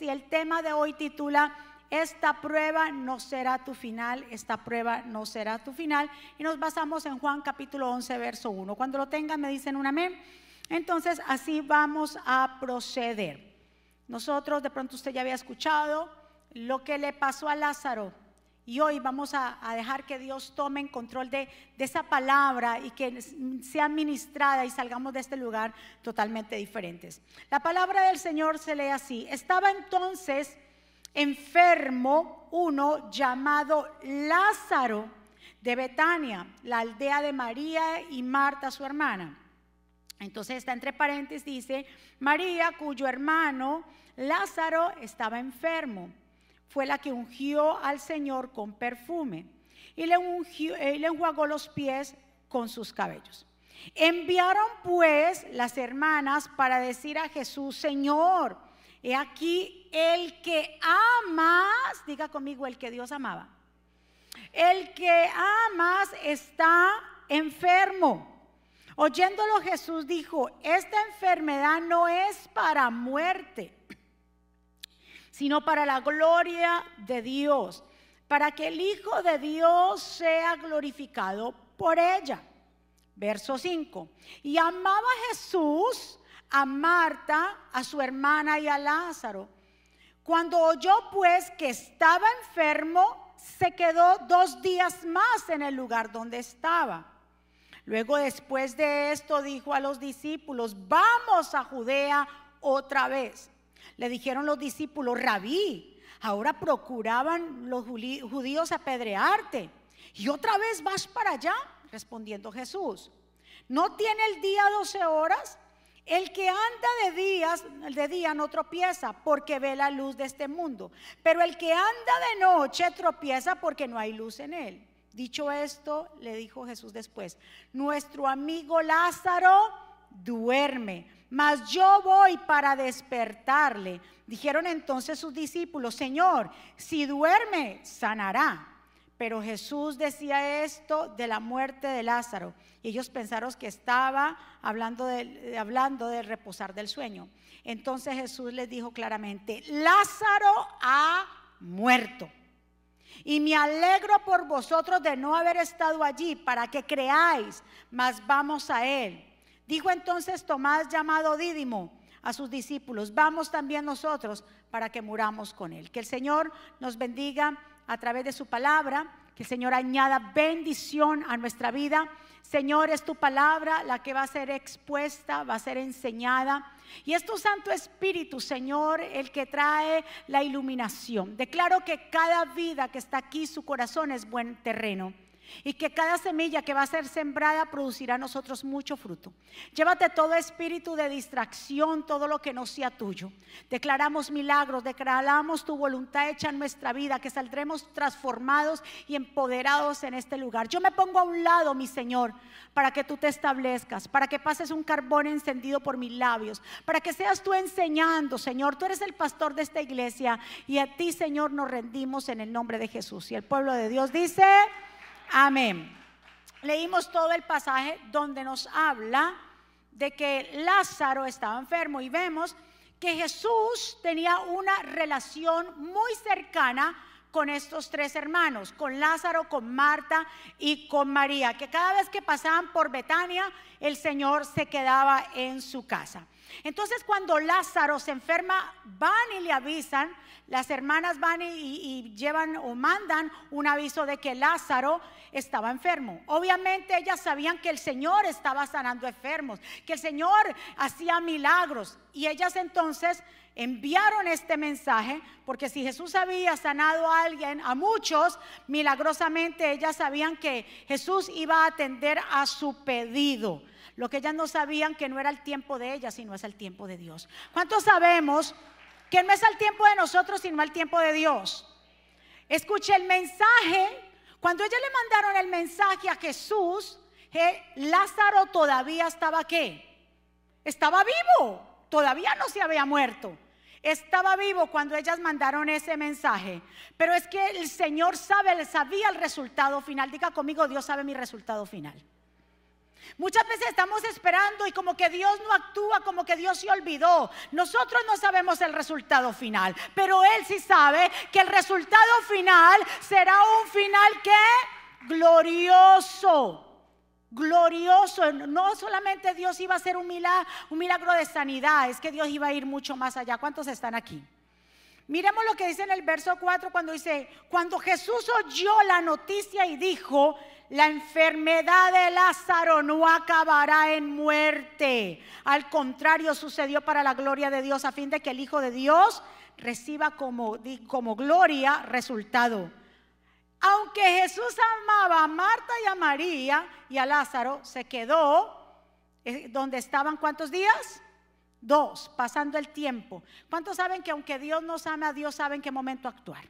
y el tema de hoy titula esta prueba no será tu final, esta prueba no será tu final. Y nos basamos en Juan capítulo 11, verso 1. Cuando lo tengan me dicen un amén. Entonces así vamos a proceder. Nosotros, de pronto usted ya había escuchado lo que le pasó a Lázaro. Y hoy vamos a, dejar que Dios tome en control de, esa palabra y que sea ministrada y salgamos de este lugar totalmente diferentes. La palabra del Señor se lee así. Estaba entonces enfermo uno llamado Lázaro de Betania, la aldea de María y Marta, su hermana. Entonces está entre paréntesis, dice, María, cuyo hermano Lázaro estaba enfermo, fue la que ungió al Señor con perfume y le, ungió, eh, le enjuagó los pies con sus cabellos. Enviaron pues las hermanas para decir a Jesús, Señor, He aquí el que amas, diga conmigo el que Dios amaba. El que amas está enfermo. Oyéndolo Jesús dijo, esta enfermedad no es para muerte, sino para la gloria de Dios, para que el Hijo de Dios sea glorificado por ella. Verso 5. Y amaba Jesús a Marta, a su hermana y a Lázaro. Cuando oyó pues que estaba enfermo, se quedó dos días más en el lugar donde estaba. Luego después de esto dijo a los discípulos, vamos a Judea otra vez. Le dijeron los discípulos, rabí, ahora procuraban los judíos apedrearte. ¿Y otra vez vas para allá? Respondiendo Jesús, ¿no tiene el día doce horas? El que anda de días, de día no tropieza porque ve la luz de este mundo, pero el que anda de noche tropieza porque no hay luz en él. Dicho esto, le dijo Jesús después, nuestro amigo Lázaro duerme, mas yo voy para despertarle. Dijeron entonces sus discípulos, Señor, si duerme, sanará. Pero Jesús decía esto de la muerte de Lázaro. Y ellos pensaron que estaba hablando de, hablando del reposar del sueño. Entonces Jesús les dijo claramente, Lázaro ha muerto. Y me alegro por vosotros de no haber estado allí para que creáis, mas vamos a él. Dijo entonces Tomás llamado Dídimo a sus discípulos, vamos también nosotros para que muramos con él. Que el Señor nos bendiga a través de su palabra, que el Señor añada bendición a nuestra vida. Señor, es tu palabra la que va a ser expuesta, va a ser enseñada. Y es tu Santo Espíritu, Señor, el que trae la iluminación. Declaro que cada vida que está aquí, su corazón es buen terreno y que cada semilla que va a ser sembrada producirá a nosotros mucho fruto. Llévate todo espíritu de distracción, todo lo que no sea tuyo. Declaramos milagros, declaramos tu voluntad hecha en nuestra vida, que saldremos transformados y empoderados en este lugar. Yo me pongo a un lado, mi Señor, para que tú te establezcas, para que pases un carbón encendido por mis labios, para que seas tú enseñando, Señor. Tú eres el pastor de esta iglesia y a ti, Señor, nos rendimos en el nombre de Jesús. Y el pueblo de Dios dice... Amén. Leímos todo el pasaje donde nos habla de que Lázaro estaba enfermo y vemos que Jesús tenía una relación muy cercana con estos tres hermanos, con Lázaro, con Marta y con María, que cada vez que pasaban por Betania, el Señor se quedaba en su casa. Entonces cuando Lázaro se enferma, van y le avisan, las hermanas van y, llevan o mandan un aviso de que Lázaro estaba enfermo. Obviamente ellas sabían que el Señor estaba sanando enfermos, que el Señor hacía milagros. Y ellas entonces enviaron este mensaje, porque si Jesús había sanado a alguien, a muchos, milagrosamente ellas sabían que Jesús iba a atender a su pedido. Lo que ellas no sabían que no era el tiempo de ellas, sino es el tiempo de Dios. ¿Cuántos sabemos que no es el tiempo de nosotros, sino el tiempo de Dios? Escuche el mensaje. Cuando ellas le mandaron el mensaje a Jesús, Lázaro todavía estaba qué? Estaba vivo. Todavía no se había muerto. Estaba vivo cuando ellas mandaron ese mensaje. Pero es que el Señor sabe, sabía el resultado final. Diga conmigo, Dios sabe mi resultado final. Muchas veces estamos esperando y como que Dios no actúa, como que Dios se olvidó. Nosotros no sabemos el resultado final, pero Él sí sabe que el resultado final será un final que glorioso. Glorioso, no solamente Dios iba a hacer un milagro, un milagro de sanidad, es que Dios iba a ir mucho más allá. ¿Cuántos están aquí? Miremos lo que dice en el verso 4 cuando dice, cuando Jesús oyó la noticia y dijo, la enfermedad de Lázaro no acabará en muerte. Al contrario, sucedió para la gloria de Dios a fin de que el Hijo de Dios reciba como, como gloria resultado. Aunque Jesús amaba a Marta y a María y a Lázaro, se quedó eh, donde estaban cuántos días? Dos, pasando el tiempo. ¿Cuántos saben que aunque Dios nos ama, Dios sabe en qué momento actuar?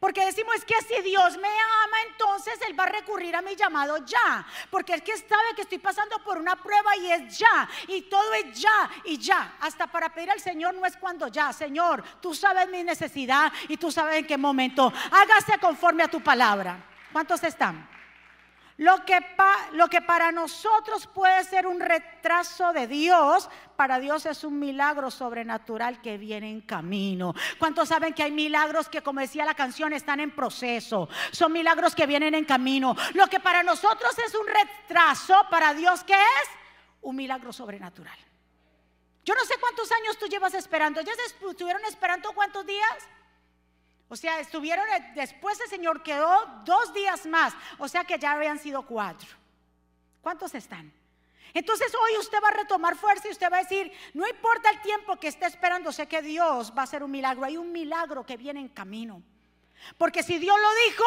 Porque decimos es que si Dios me ama, entonces Él va a recurrir a mi llamado ya. Porque es que sabe que estoy pasando por una prueba y es ya. Y todo es ya y ya. Hasta para pedir al Señor no es cuando ya. Señor, tú sabes mi necesidad y tú sabes en qué momento. Hágase conforme a tu palabra. ¿Cuántos están? Lo que, que para nosotros puede ser un retraso de Dios, para Dios es un milagro sobrenatural que viene en camino. ¿Cuántos saben que hay milagros que, como decía la canción, están en proceso? Son milagros que vienen en camino. Lo que para nosotros es un retraso, para Dios, ¿qué es? Un milagro sobrenatural. Yo no sé cuántos años tú llevas esperando. ¿Ya estuvieron esperando cuántos días? O sea, estuvieron, después el Señor quedó dos días más, o sea que ya habían sido cuatro. ¿Cuántos están? Entonces hoy usted va a retomar fuerza y usted va a decir, no importa el tiempo que esté esperando, sé que Dios va a hacer un milagro. Hay un milagro que viene en camino. Porque si Dios lo dijo,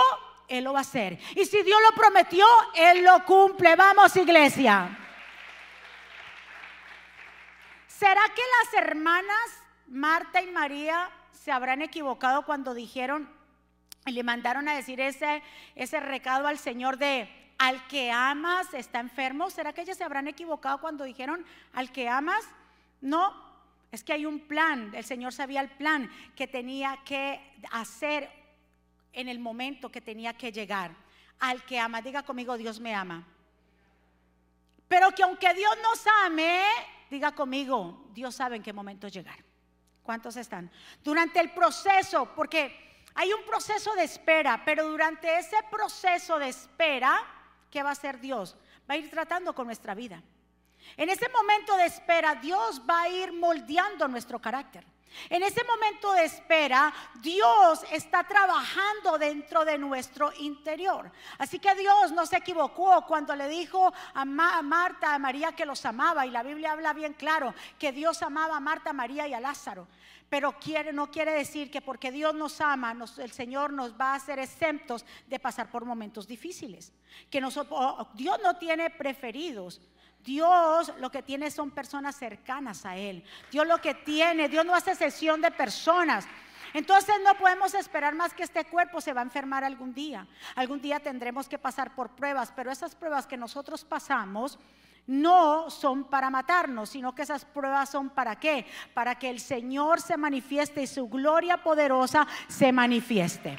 Él lo va a hacer. Y si Dios lo prometió, Él lo cumple. Vamos, iglesia. ¿Será que las hermanas Marta y María se habrán equivocado cuando dijeron y le mandaron a decir ese, ese recado al Señor de al que amas está enfermo. ¿Será que ellas se habrán equivocado cuando dijeron al que amas? No, es que hay un plan. El Señor sabía el plan que tenía que hacer en el momento que tenía que llegar. Al que ama, diga conmigo, Dios me ama. Pero que aunque Dios nos ame, diga conmigo, Dios sabe en qué momento llegar. ¿Cuántos están? Durante el proceso, porque hay un proceso de espera, pero durante ese proceso de espera, ¿qué va a hacer Dios? Va a ir tratando con nuestra vida. En ese momento de espera, Dios va a ir moldeando nuestro carácter. En ese momento de espera, Dios está trabajando dentro de nuestro interior. Así que Dios no se equivocó cuando le dijo a, Marta, a María que los amaba. Y la Biblia habla bien claro que Dios amaba a Marta, María y a Lázaro. Pero quiere, no quiere decir que porque Dios nos ama, el Señor nos va a hacer exentos de pasar por momentos difíciles. Que nosotros, Dios no tiene preferidos. Dios lo que tiene son personas cercanas a Él. Dios lo que tiene, Dios no hace sesión de personas. Entonces no podemos esperar más que este cuerpo se va a enfermar algún día. Algún día tendremos que pasar por pruebas, pero esas pruebas que nosotros pasamos no son para matarnos, sino que esas pruebas son para qué? Para que el Señor se manifieste y su gloria poderosa se manifieste.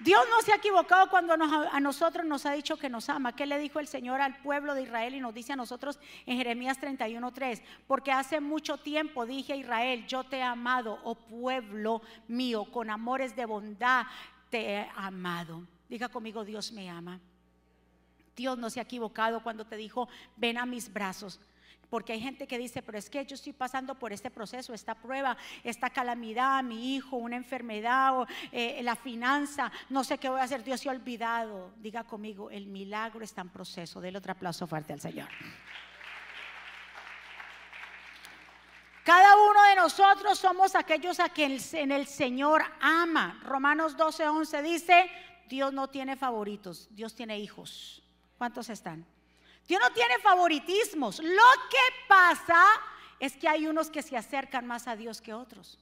Dios no se ha equivocado cuando a nosotros nos ha dicho que nos ama. ¿Qué le dijo el Señor al pueblo de Israel y nos dice a nosotros en Jeremías 31:3? Porque hace mucho tiempo dije a Israel, yo te he amado, oh pueblo mío, con amores de bondad te he amado. Diga conmigo, Dios me ama. Dios no se ha equivocado cuando te dijo, ven a mis brazos. Porque hay gente que dice, pero es que yo estoy pasando por este proceso, esta prueba, esta calamidad, mi hijo, una enfermedad, o, eh, la finanza, no sé qué voy a hacer, Dios se ha olvidado. Diga conmigo, el milagro está en proceso. Dele otro aplauso fuerte al Señor. Cada uno de nosotros somos aquellos a quienes en el Señor ama. Romanos 12, 11 dice, Dios no tiene favoritos, Dios tiene hijos. ¿Cuántos están? Dios no tiene favoritismos. Lo que pasa es que hay unos que se acercan más a Dios que otros.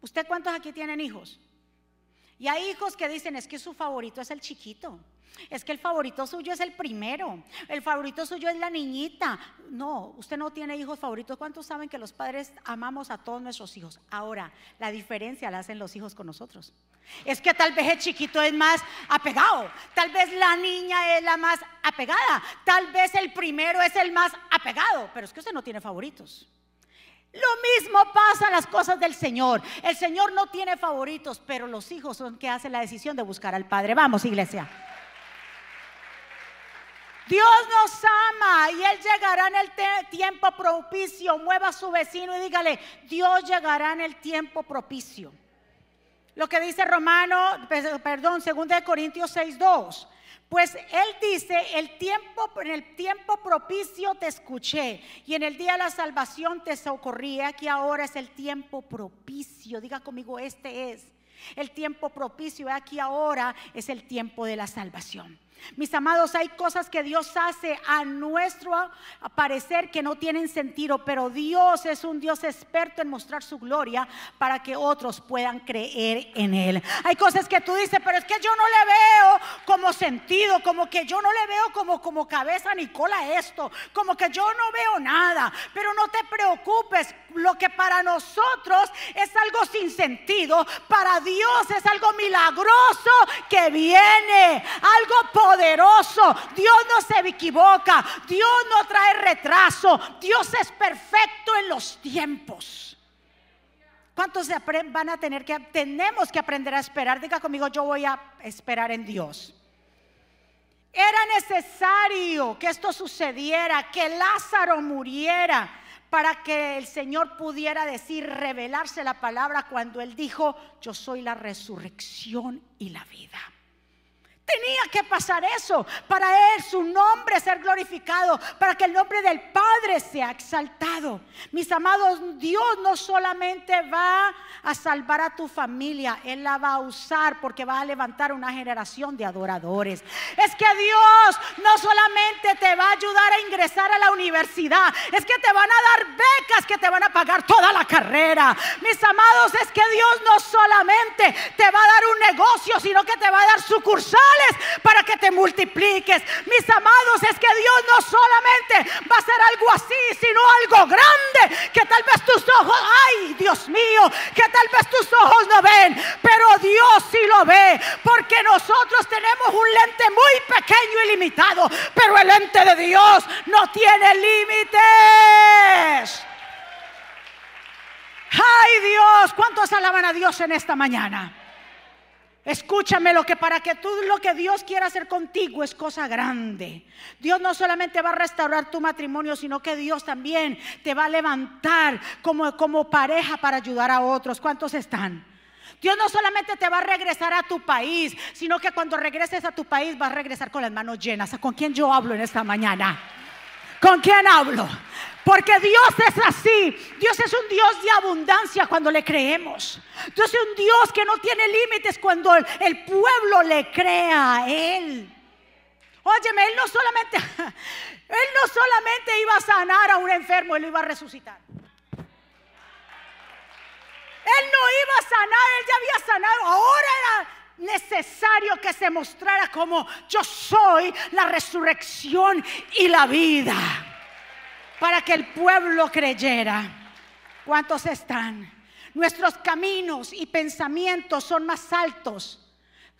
¿Usted cuántos aquí tienen hijos? Y hay hijos que dicen es que su favorito es el chiquito. Es que el favorito suyo es el primero. El favorito suyo es la niñita. No, usted no tiene hijos favoritos. ¿Cuántos saben que los padres amamos a todos nuestros hijos? Ahora, la diferencia la hacen los hijos con nosotros. Es que tal vez el chiquito es más apegado. Tal vez la niña es la más apegada. Tal vez el primero es el más apegado. Pero es que usted no tiene favoritos. Lo mismo pasa en las cosas del Señor. El Señor no tiene favoritos, pero los hijos son que hacen la decisión de buscar al Padre. Vamos, iglesia. Dios nos ama y Él llegará en el tiempo propicio. Mueva a su vecino y dígale, Dios llegará en el tiempo propicio. Lo que dice Romano, perdón, 2 Corintios 6.2. Pues él dice, el tiempo, en el tiempo propicio te escuché y en el día de la salvación te socorrí. Aquí ahora es el tiempo propicio. Diga conmigo, este es el tiempo propicio. Aquí ahora es el tiempo de la salvación. Mis amados, hay cosas que Dios hace a nuestro parecer que no tienen sentido, pero Dios es un Dios experto en mostrar su gloria para que otros puedan creer en Él. Hay cosas que tú dices, pero es que yo no le veo como sentido, como que yo no le veo como, como cabeza ni cola esto, como que yo no veo nada, pero no te preocupes, lo que para nosotros es algo sin sentido, para Dios es algo milagroso que viene, algo poderoso. Dios no se equivoca, Dios no trae retraso, Dios es perfecto en los tiempos. ¿Cuántos van a tener que, tenemos que aprender a esperar? Diga conmigo, yo voy a esperar en Dios. Era necesario que esto sucediera, que Lázaro muriera para que el Señor pudiera decir, revelarse la palabra cuando Él dijo, yo soy la resurrección y la vida. Tenía que pasar eso para Él, su nombre ser glorificado, para que el nombre del Padre sea exaltado. Mis amados, Dios no solamente va a salvar a tu familia, Él la va a usar porque va a levantar una generación de adoradores. Es que Dios no solamente te va a ayudar a ingresar a la universidad, es que te van a dar becas que te van a pagar toda la carrera. Mis amados, es que Dios no solamente te va a dar un negocio, sino que te va a dar sucursales para que te multipliques. Mis amados, es que Dios no solamente va a hacer algo así, sino algo grande que tal vez tus ojos, ay Dios mío, que tal vez tus ojos no ven, pero Dios sí lo ve, porque nosotros tenemos un lente muy pequeño y limitado, pero el lente de Dios no tiene límites. Ay Dios, ¿cuántos alaban a Dios en esta mañana? Escúchame lo que para que tú lo que Dios quiera hacer contigo es cosa grande. Dios no solamente va a restaurar tu matrimonio, sino que Dios también te va a levantar como, como pareja para ayudar a otros. ¿Cuántos están? Dios no solamente te va a regresar a tu país, sino que cuando regreses a tu país vas a regresar con las manos llenas. ¿Con quién yo hablo en esta mañana? ¿Con quién hablo? Porque Dios es así. Dios es un Dios de abundancia cuando le creemos. Dios es un Dios que no tiene límites cuando el, pueblo le crea a Él. Óyeme, Él no solamente, Él no solamente iba a sanar a un enfermo, Él lo iba a resucitar. Él no iba a sanar, Él ya había sanado. Ahora era necesario que se mostrara como yo soy la resurrección y la vida para que el pueblo creyera. ¿Cuántos están? Nuestros caminos y pensamientos son más altos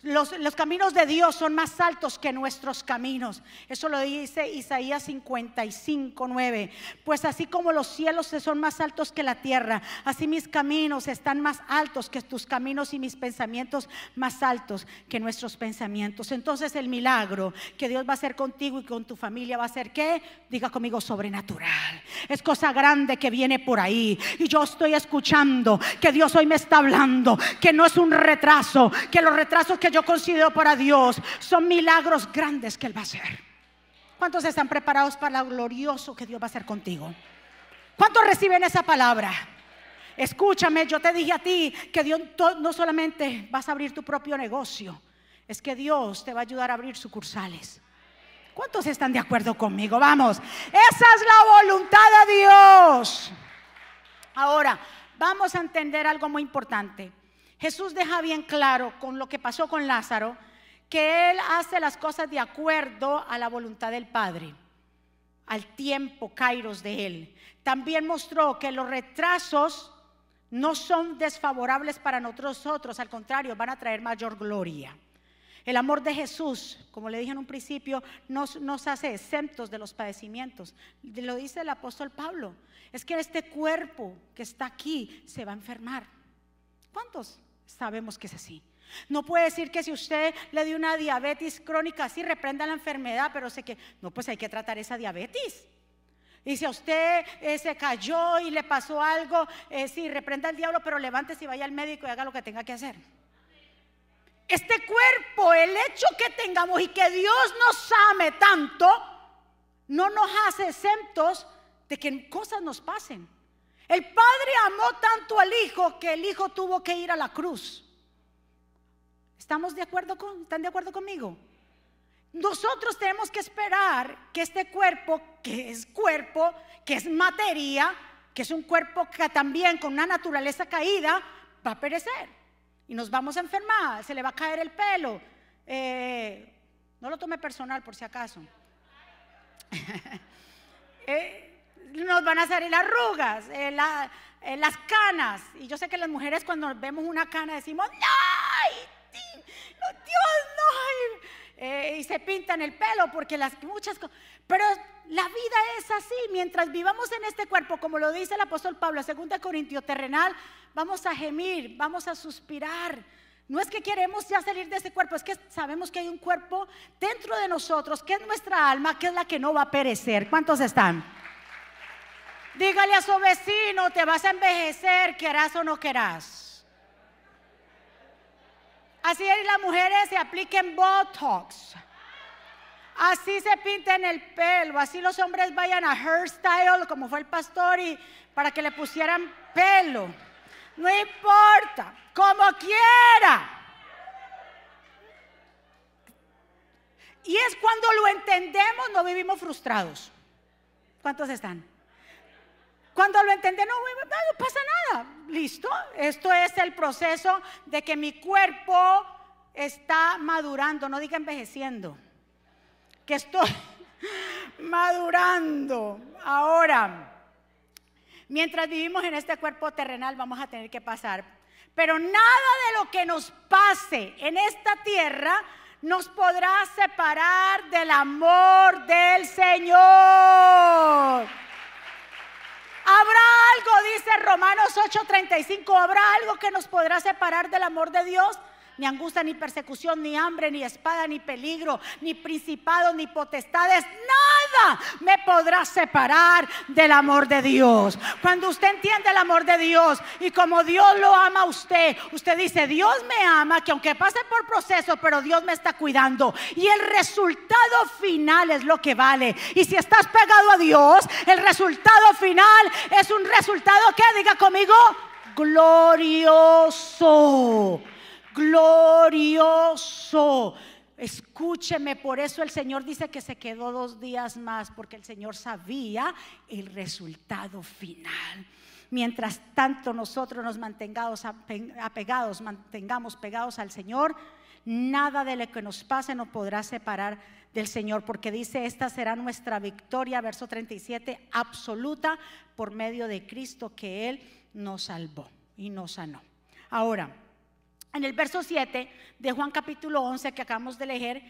los, caminos de Dios son más altos que nuestros caminos. Eso lo dice Isaías 55, 9. Pues así como los cielos son más altos que la tierra, así mis caminos están más altos que tus caminos y mis pensamientos más altos que nuestros pensamientos. Entonces el milagro que Dios va a hacer contigo y con tu familia va a ser que, diga conmigo, sobrenatural. Es cosa grande que viene por ahí. Y yo estoy escuchando que Dios hoy me está hablando, que no es un retraso, que los retrasos que yo considero para Dios son milagros grandes que Él va a hacer. ¿Cuántos están preparados para lo glorioso que Dios va a hacer contigo? ¿Cuántos reciben esa palabra? Escúchame, yo te dije a ti que Dios no solamente vas a abrir tu propio negocio, es que Dios te va a ayudar a abrir sucursales. ¿Cuántos están de acuerdo conmigo? Vamos, esa es la voluntad de Dios. Ahora, vamos a entender algo muy importante. Jesús deja bien claro con lo que pasó con Lázaro, que Él hace las cosas de acuerdo a la voluntad del Padre, al tiempo, kairos de Él. También mostró que los retrasos no son desfavorables para nosotros, al contrario, van a traer mayor gloria. El amor de Jesús, como le dije en un principio, nos, nos, hace exentos de los padecimientos. Lo dice el apóstol Pablo. Es que este cuerpo que está aquí se va a enfermar. ¿Cuántos sabemos que es así? No puede decir que si usted le dio una diabetes crónica, sí reprenda la enfermedad, pero sé que no, pues hay que tratar esa diabetes. Y si a usted eh, se cayó y le pasó algo, eh, sí, reprenda al diablo, pero levántese y vaya al médico y haga lo que tenga que hacer. Este cuerpo, el hecho que tengamos y que Dios nos ame tanto, no nos hace exentos de que cosas nos pasen. El Padre amó tanto al Hijo que el Hijo tuvo que ir a la cruz. ¿Estamos de acuerdo con, ¿Están de acuerdo conmigo? Nosotros tenemos que esperar que este cuerpo, que es cuerpo, que es materia, que es un cuerpo que también con una naturaleza caída, va a perecer. Y nos vamos a enfermar, se le va a caer el pelo. Eh, no lo tome personal por si acaso. Eh, nos van a salir arrugas, eh, las canas. Y yo sé que las mujeres cuando vemos una cana decimos, ¡ay! Dios, no! Eh, y se pintan el pelo porque las muchas cosas. Pero la vida es así. Mientras vivamos en este cuerpo, como lo dice el apóstol Pablo, 2 Corintios terrenal, vamos a gemir, vamos a suspirar. No es que queremos ya salir de ese cuerpo, es que sabemos que hay un cuerpo dentro de nosotros, que es nuestra alma, que es la que no va a perecer. ¿Cuántos están? Dígale a su vecino, te vas a envejecer, querás o no querás. Así es, las mujeres se apliquen Botox. Así se pinten el pelo, así los hombres vayan a hairstyle, como fue el pastor, y para que le pusieran pelo. No importa, como quiera. Y es cuando lo entendemos, no vivimos frustrados. ¿Cuántos están? Cuando lo entendemos, no, no pasa nada. Listo. Esto es el proceso de que mi cuerpo está madurando, no diga envejeciendo. Que estoy madurando. Ahora, mientras vivimos en este cuerpo terrenal, vamos a tener que pasar. Pero nada de lo que nos pase en esta tierra nos podrá separar del amor del Señor. Habrá algo, dice Romanos 8:35, habrá algo que nos podrá separar del amor de Dios ni angustia, ni persecución, ni hambre, ni espada, ni peligro, ni principado, ni potestades. Nada me podrá separar del amor de Dios. Cuando usted entiende el amor de Dios y como Dios lo ama a usted, usted dice, Dios me ama, que aunque pase por proceso, pero Dios me está cuidando. Y el resultado final es lo que vale. Y si estás pegado a Dios, el resultado final es un resultado que diga conmigo, glorioso glorioso. Escúcheme, por eso el Señor dice que se quedó dos días más, porque el Señor sabía el resultado final. Mientras tanto nosotros nos mantengamos apegados, mantengamos pegados al Señor, nada de lo que nos pase nos podrá separar del Señor, porque dice, esta será nuestra victoria, verso 37, absoluta por medio de Cristo que Él nos salvó y nos sanó. Ahora, en el verso 7 de Juan capítulo 11 que acabamos de leer,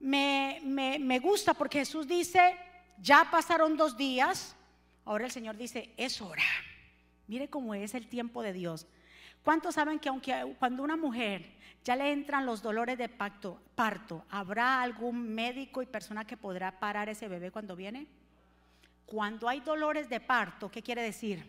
me, me, gusta porque Jesús dice, ya pasaron dos días, ahora el Señor dice, es hora. Mire cómo es el tiempo de Dios. ¿Cuántos saben que aunque cuando una mujer ya le entran los dolores de pacto, parto, ¿habrá algún médico y persona que podrá parar ese bebé cuando viene? Cuando hay dolores de parto, ¿qué quiere decir?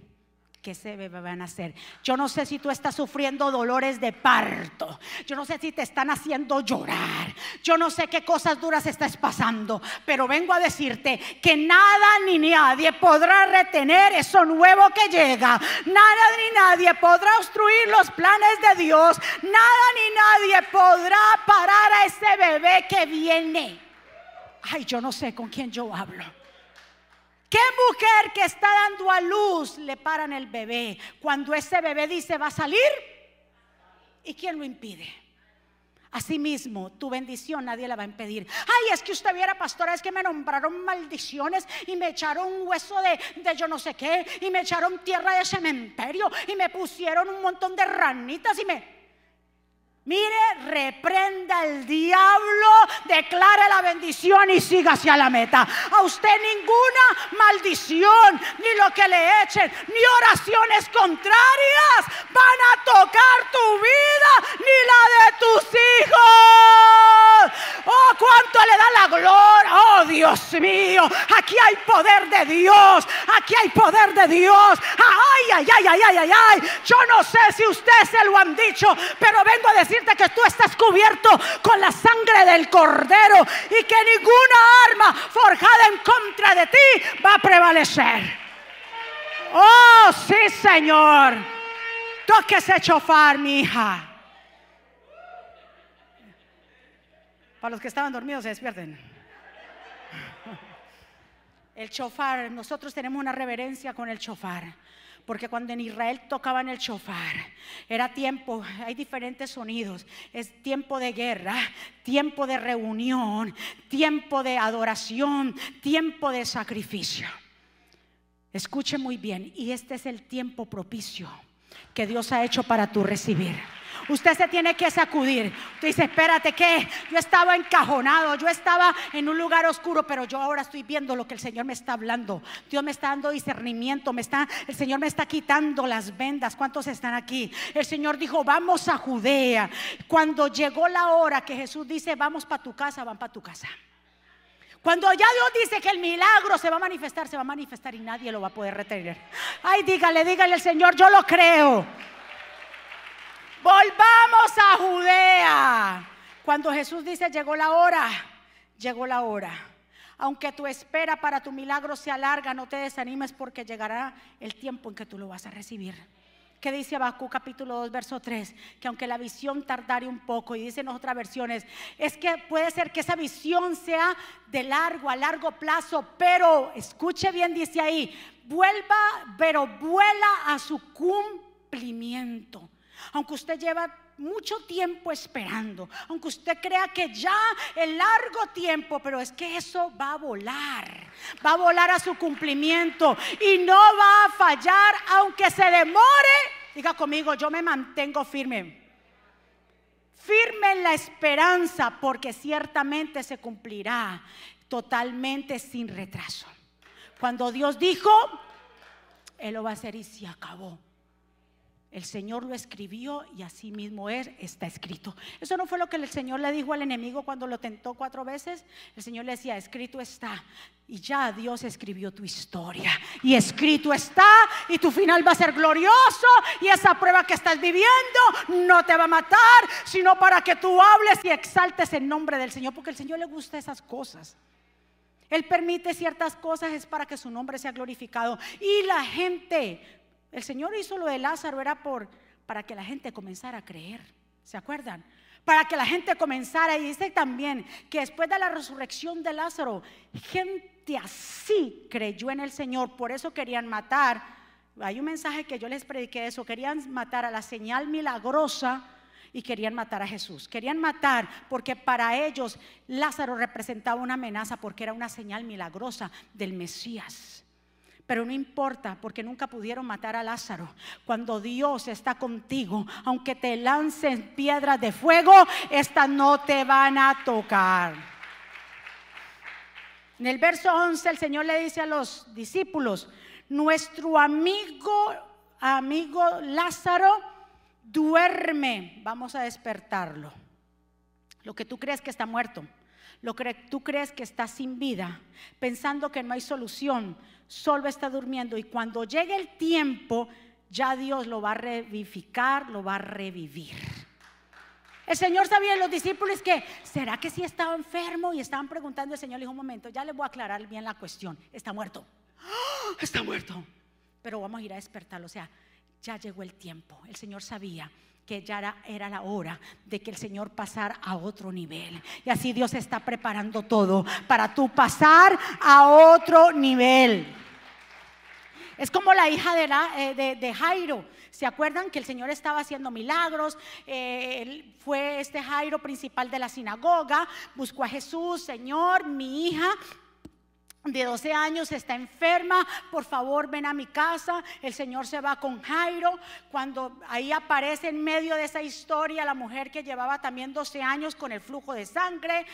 Que se van a hacer. Yo no sé si tú estás sufriendo dolores de parto. Yo no sé si te están haciendo llorar. Yo no sé qué cosas duras estás pasando. Pero vengo a decirte que nada ni nadie podrá retener eso nuevo que llega. Nada ni nadie podrá obstruir los planes de Dios. Nada ni nadie podrá parar a ese bebé que viene. Ay, yo no sé con quién yo hablo. ¿Qué mujer que está dando a luz le paran el bebé cuando ese bebé dice va a salir? ¿Y quién lo impide? Asimismo, tu bendición nadie la va a impedir. Ay, es que usted viera, pastora, es que me nombraron maldiciones y me echaron hueso de, de yo no sé qué y me echaron tierra de cementerio y me pusieron un montón de ranitas y me... Mire, reprenda el diablo, declare la bendición y siga hacia la meta. A usted ninguna maldición, ni lo que le echen, ni oraciones contrarias a tocar tu vida, ni la de tus hijos. Oh, cuánto le da la gloria. Oh, Dios mío, aquí hay poder de Dios, aquí hay poder de Dios. Ay, ay, ay, ay, ay, ay, ay. Yo no sé si usted se lo han dicho, pero vengo a decir que tú estás cubierto con la sangre del cordero y que ninguna arma forjada en contra de ti va a prevalecer. Oh, sí, Señor. Toque ese chofar, mi hija. Para los que estaban dormidos, se despierten. El chofar, nosotros tenemos una reverencia con el chofar. Porque cuando en Israel tocaban el chofar, era tiempo, hay diferentes sonidos. Es tiempo de guerra, tiempo de reunión, tiempo de adoración, tiempo de sacrificio. Escuche muy bien, y este es el tiempo propicio que Dios ha hecho para tu recibir. Usted se tiene que sacudir. Usted dice, espérate, que yo estaba encajonado, yo estaba en un lugar oscuro, pero yo ahora estoy viendo lo que el Señor me está hablando. Dios me está dando discernimiento, me está, el Señor me está quitando las vendas. ¿Cuántos están aquí? El Señor dijo, vamos a Judea. Cuando llegó la hora que Jesús dice, vamos para tu casa, van para tu casa. Cuando ya Dios dice que el milagro se va a manifestar, se va a manifestar y nadie lo va a poder retener. Ay, dígale, dígale al Señor, yo lo creo. Volvamos a Judea. Cuando Jesús dice, llegó la hora, llegó la hora. Aunque tu espera para tu milagro sea larga, no te desanimes porque llegará el tiempo en que tú lo vas a recibir. ¿Qué dice Abacú capítulo 2, verso 3? Que aunque la visión tardare un poco, y dicen otras versiones, es que puede ser que esa visión sea de largo, a largo plazo, pero escuche bien, dice ahí, vuelva, pero vuela a su cumplimiento. Aunque usted lleva mucho tiempo esperando, aunque usted crea que ya el largo tiempo, pero es que eso va a volar, va a volar a su cumplimiento y no va a fallar, aunque se demore. Diga conmigo, yo me mantengo firme. Firme en la esperanza, porque ciertamente se cumplirá totalmente sin retraso. Cuando Dios dijo, Él lo va a hacer y se acabó. El Señor lo escribió y así mismo es, está escrito. Eso no fue lo que el Señor le dijo al enemigo cuando lo tentó cuatro veces. El Señor le decía, escrito está. Y ya Dios escribió tu historia. Y escrito está. Y tu final va a ser glorioso. Y esa prueba que estás viviendo no te va a matar, sino para que tú hables y exaltes el nombre del Señor. Porque al Señor le gusta esas cosas. Él permite ciertas cosas es para que su nombre sea glorificado. Y la gente el Señor hizo lo de Lázaro era por para que la gente comenzara a creer. ¿Se acuerdan? Para que la gente comenzara y dice también que después de la resurrección de Lázaro, gente así creyó en el Señor, por eso querían matar. Hay un mensaje que yo les prediqué eso, querían matar a la señal milagrosa y querían matar a Jesús. Querían matar porque para ellos Lázaro representaba una amenaza porque era una señal milagrosa del Mesías. Pero no importa porque nunca pudieron matar a Lázaro. Cuando Dios está contigo, aunque te lancen piedras de fuego, estas no te van a tocar. En el verso 11 el Señor le dice a los discípulos, nuestro amigo, amigo Lázaro duerme, vamos a despertarlo. Lo que tú crees que está muerto, lo que tú crees que está sin vida, pensando que no hay solución, solo está durmiendo y cuando llegue el tiempo, ya Dios lo va a revivificar, lo va a revivir. El Señor sabía en los discípulos que, ¿será que sí estaba enfermo? Y estaban preguntando al Señor, le dijo, un momento, ya le voy a aclarar bien la cuestión, está muerto, ¡Ah! está muerto, pero vamos a ir a despertarlo, o sea, ya llegó el tiempo, el Señor sabía que ya era, la hora de que el Señor pasara a otro nivel. Y así Dios está preparando todo para tú pasar a otro nivel. Es como la hija de, eh, de, Jairo. ¿Se acuerdan que el Señor estaba haciendo milagros? Eh, fue este Jairo principal de la sinagoga, buscó a Jesús, Señor, mi hija de 12 años está enferma, por favor ven a mi casa. El Señor se va con Jairo. Cuando ahí aparece en medio de esa historia la mujer que llevaba también 12 años con el flujo de sangre,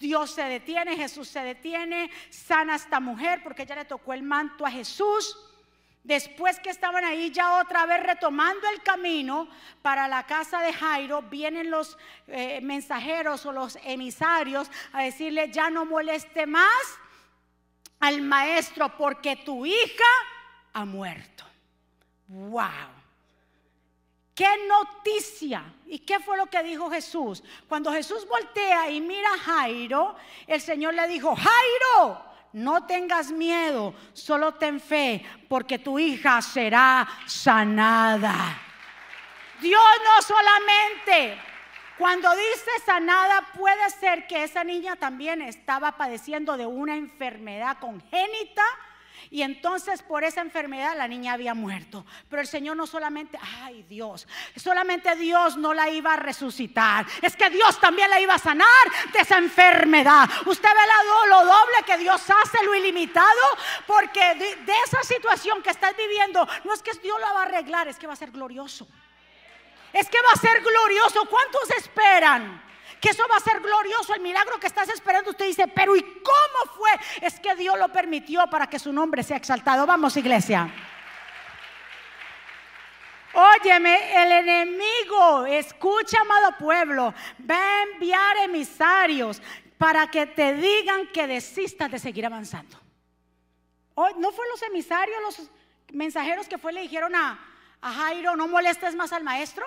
Dios se detiene, Jesús se detiene, sana a esta mujer porque ella le tocó el manto a Jesús. Después que estaban ahí ya otra vez retomando el camino para la casa de Jairo, vienen los eh, mensajeros o los emisarios a decirle, ya no moleste más al maestro porque tu hija ha muerto. ¡Wow! ¡Qué noticia! ¿Y qué fue lo que dijo Jesús? Cuando Jesús voltea y mira a Jairo, el Señor le dijo, Jairo, no tengas miedo, solo ten fe, porque tu hija será sanada. Dios no solamente cuando dice sanada, puede ser que esa niña también estaba padeciendo de una enfermedad congénita. Y entonces por esa enfermedad la niña había muerto. Pero el Señor no solamente, ay Dios, solamente Dios no la iba a resucitar. Es que Dios también la iba a sanar de esa enfermedad. Usted ve lo doble que Dios hace, lo ilimitado. Porque de, esa situación que estás viviendo, no es que Dios lo va a arreglar, es que va a ser glorioso es que va a ser glorioso. ¿Cuántos esperan? Que eso va a ser glorioso, el milagro que estás esperando. Usted dice, pero ¿y cómo fue? Es que Dios lo permitió para que su nombre sea exaltado. Vamos, iglesia. Óyeme, el enemigo, escucha, amado pueblo, va a enviar emisarios para que te digan que desistas de seguir avanzando. ¿No fue los emisarios, los mensajeros que fue le dijeron a, a Jairo, no molestes más al maestro?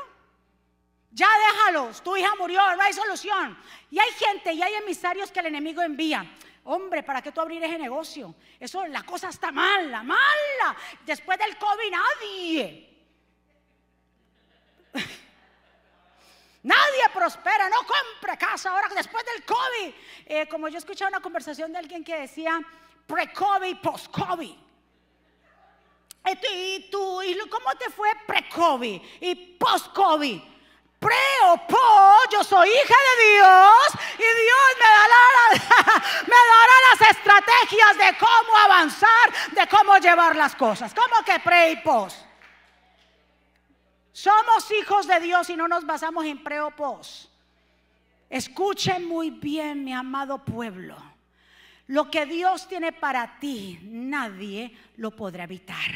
Ya déjalos, tu hija murió, no hay solución. Y hay gente y hay emisarios que el enemigo envía. Hombre, ¿para qué tú abrir ese negocio? Eso, la cosa está mala, mala. Después del COVID nadie. Nadie prospera, no compre casa ahora después del COVID. Eh, como yo escuchaba una conversación de alguien que decía pre-COVID, post-COVID. ¿Y, tú, ¿Y cómo te fue pre-COVID y post-COVID? pre o po, yo soy hija de Dios y Dios me dará, me dará las estrategias de cómo avanzar, de cómo llevar las cosas. ¿Cómo que pre y post? Somos hijos de Dios y no nos basamos en pre o post. Escuchen muy bien, mi amado pueblo. Lo que Dios tiene para ti, nadie lo podrá evitar.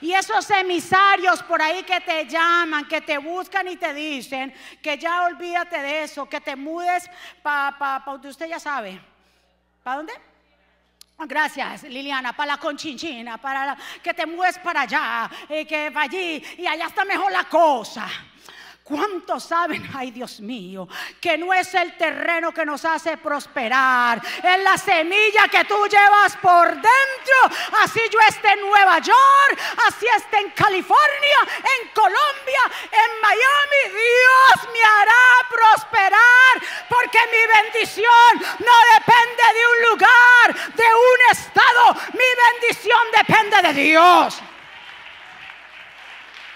Y esos emisarios por ahí que te llaman, que te buscan y te dicen que ya olvídate de eso, que te mudes para pa, pa, usted ya sabe. ¿Para dónde? Gracias, Liliana, para la conchinchina, para que te mudes para allá, y eh, que va allí y allá está mejor la cosa. ¿Cuántos saben, ay Dios mío, que no es el terreno que nos hace prosperar? Es la semilla que tú llevas por dentro. Así yo esté en Nueva York, así esté en California, en Colombia, en Miami. Dios me hará prosperar porque mi bendición no depende de un lugar, de un estado. Mi bendición depende de Dios.